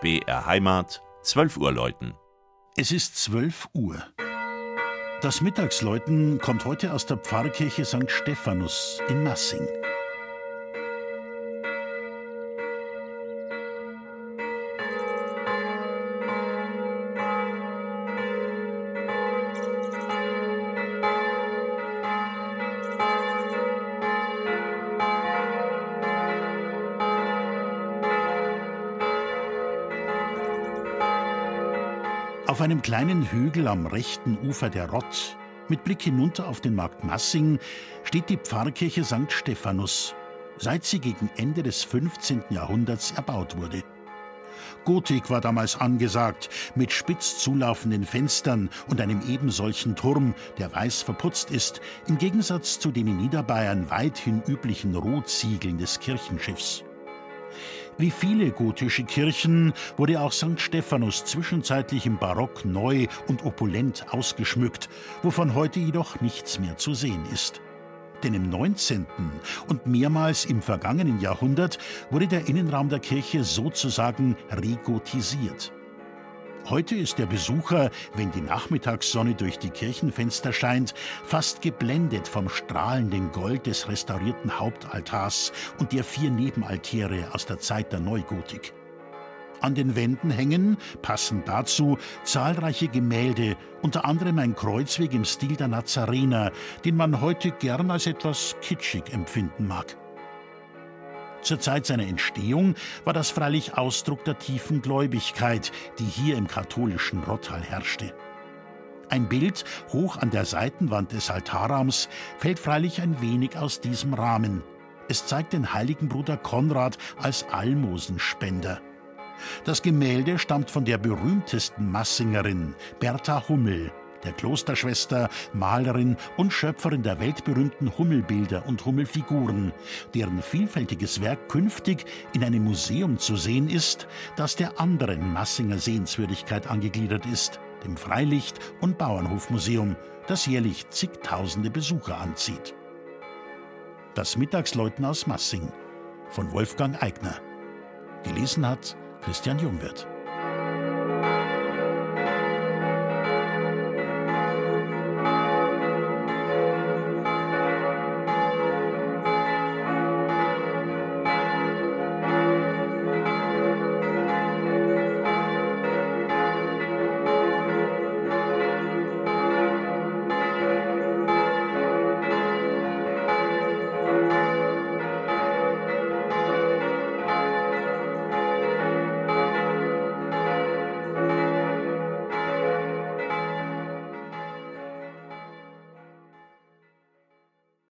BR Heimat, 12 Uhr läuten. Es ist 12 Uhr. Das Mittagsläuten kommt heute aus der Pfarrkirche St. Stephanus in Massing. Auf einem kleinen Hügel am rechten Ufer der Rott, mit Blick hinunter auf den Markt Massing, steht die Pfarrkirche St. Stephanus, seit sie gegen Ende des 15. Jahrhunderts erbaut wurde. Gotik war damals angesagt, mit spitz zulaufenden Fenstern und einem ebensolchen Turm, der weiß verputzt ist, im Gegensatz zu den in Niederbayern weithin üblichen Rotziegeln des Kirchenschiffs. Wie viele gotische Kirchen wurde auch St. Stephanus zwischenzeitlich im Barock neu und opulent ausgeschmückt, wovon heute jedoch nichts mehr zu sehen ist. Denn im 19. und mehrmals im vergangenen Jahrhundert wurde der Innenraum der Kirche sozusagen regotisiert. Heute ist der Besucher, wenn die Nachmittagssonne durch die Kirchenfenster scheint, fast geblendet vom strahlenden Gold des restaurierten Hauptaltars und der vier Nebenaltäre aus der Zeit der Neugotik. An den Wänden hängen, passend dazu, zahlreiche Gemälde, unter anderem ein Kreuzweg im Stil der Nazarener, den man heute gern als etwas kitschig empfinden mag. Zur Zeit seiner Entstehung war das freilich Ausdruck der tiefen Gläubigkeit, die hier im katholischen Rottal herrschte. Ein Bild hoch an der Seitenwand des Altarraums fällt freilich ein wenig aus diesem Rahmen. Es zeigt den heiligen Bruder Konrad als Almosenspender. Das Gemälde stammt von der berühmtesten Massingerin, Bertha Hummel, der Klosterschwester, Malerin und Schöpferin der weltberühmten Hummelbilder und Hummelfiguren, deren vielfältiges Werk künftig in einem Museum zu sehen ist, das der anderen Massinger Sehenswürdigkeit angegliedert ist, dem Freilicht- und Bauernhofmuseum, das jährlich zigtausende Besucher anzieht. Das Mittagsläuten aus Massing von Wolfgang Eigner. Gelesen hat Christian Jungwirth.